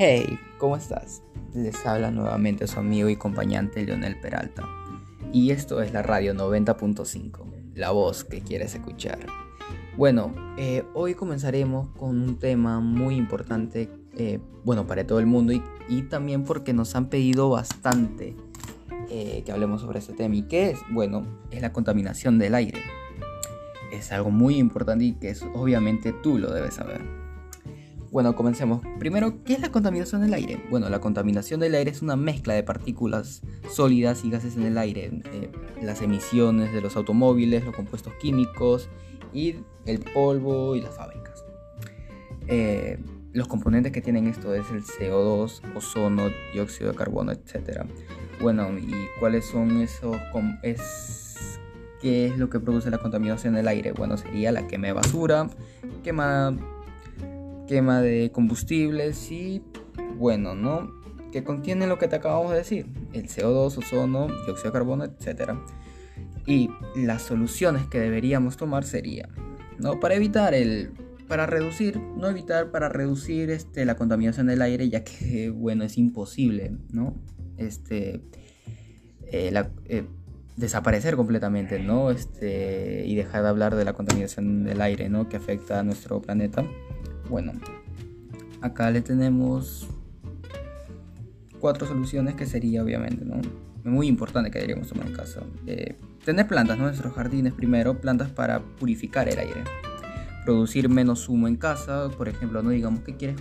Hey, ¿cómo estás? Les habla nuevamente su amigo y compañante Leonel Peralta. Y esto es la radio 90.5, la voz que quieres escuchar. Bueno, eh, hoy comenzaremos con un tema muy importante, eh, bueno, para todo el mundo y, también porque nos han pedido bastante eh, que hablemos sobre este tema. ¿Y qué es? Bueno, es la contaminación del aire. Es algo muy importante y que obviamente tú lo debes saber. Bueno, comencemos. Primero, ¿qué es la contaminación del aire? Bueno, la contaminación del aire es una mezcla de partículas sólidas y gases en el aire. Eh, las emisiones de los automóviles, los compuestos químicos y el polvo y las fábricas. Eh, los componentes que tienen esto es el CO2, ozono, dióxido de carbono, etc. Bueno, ¿y cuáles son esos? Es, ¿Qué es lo que produce la contaminación del aire? Bueno, sería la quema de basura, quema quema de combustibles y bueno, ¿no? Que contiene lo que te acabamos de decir, el CO2, ozono, dióxido de carbono, etc. Y las soluciones que deberíamos tomar serían, ¿no? Para evitar el para reducir, no evitar, para reducir este, la contaminación del aire, ya que, bueno, es imposible, ¿no? Este, eh, eh, desaparecer completamente, ¿no? Este, y dejar de hablar de la contaminación del aire, ¿no? Que afecta a nuestro planeta. Bueno, acá le tenemos cuatro soluciones que sería obviamente, ¿no? Muy importante que deberíamos tomar en casa. Eh, tener plantas, ¿no? Nuestros jardines primero, plantas para purificar el aire. Producir menos humo en casa, por ejemplo, no digamos que quieres,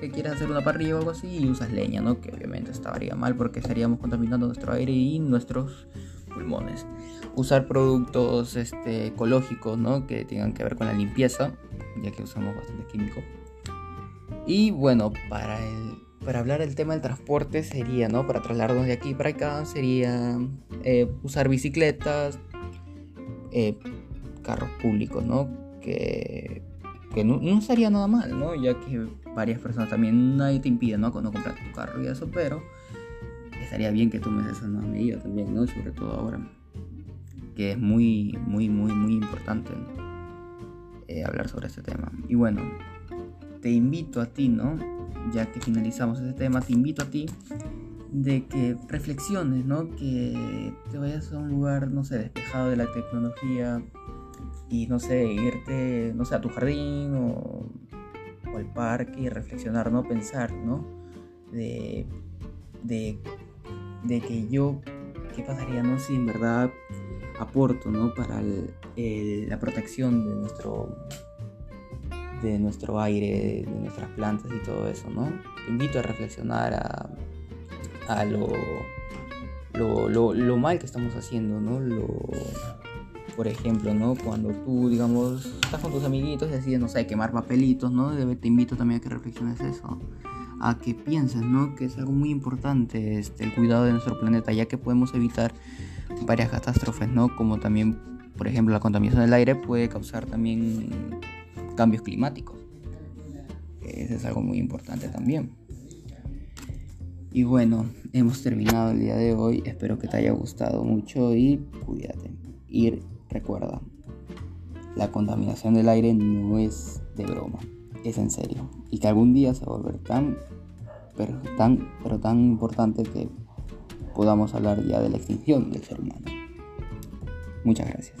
que hacer una parrilla o algo así y usas leña, ¿no? Que obviamente estaría mal porque estaríamos contaminando nuestro aire y nuestros pulmones. Usar productos este, ecológicos, ¿no? Que tengan que ver con la limpieza, ya que usamos bastante químico. Y bueno, para, el, para hablar del tema del transporte sería, ¿no? Para trasladarnos de aquí para acá sería eh, usar bicicletas, eh, carros públicos, ¿no? Que, que no, no, estaría nada mal, ¿no? Ya que varias personas también, nadie te impide, ¿no? No comprar tu carro y eso, pero estaría bien que tomes esa nueva medida también, ¿no? Sobre todo ahora, que es muy, muy, muy, muy importante eh, hablar sobre este tema. Y bueno, te invito a ti, ¿no? Ya que finalizamos este tema, te invito a ti de que reflexiones, ¿no? Que te vayas a un lugar, no sé, despejado de la tecnología y, no sé, irte, no sé, a tu jardín o, o al parque y reflexionar, ¿no? Pensar, ¿no? De, de de que yo, ¿qué pasaría, no? Si en verdad aporto, ¿no? Para la protección de nuestro, de nuestro aire, de nuestras plantas y todo eso, ¿no? Te invito a reflexionar a, a lo, lo, lo, mal que estamos haciendo, ¿no? Lo, por ejemplo, ¿no? Cuando tú, digamos, estás con tus amiguitos y decides, no sé, quemar papelitos, ¿no? Te invito también a que reflexiones eso a que pienses, ¿no? Que es algo muy importante este, el cuidado de nuestro planeta, ya que podemos evitar varias catástrofes, ¿no? Como también, por ejemplo, la contaminación del aire puede causar también cambios climáticos. Eso es algo muy importante también. Y bueno, hemos terminado el día de hoy. Espero que te haya gustado mucho y cuídate. Y recuerda, la contaminación del aire no es de broma es en serio y que algún día se va a volver tan pero tan pero tan importante que podamos hablar ya de la extinción del ser humano. Muchas gracias.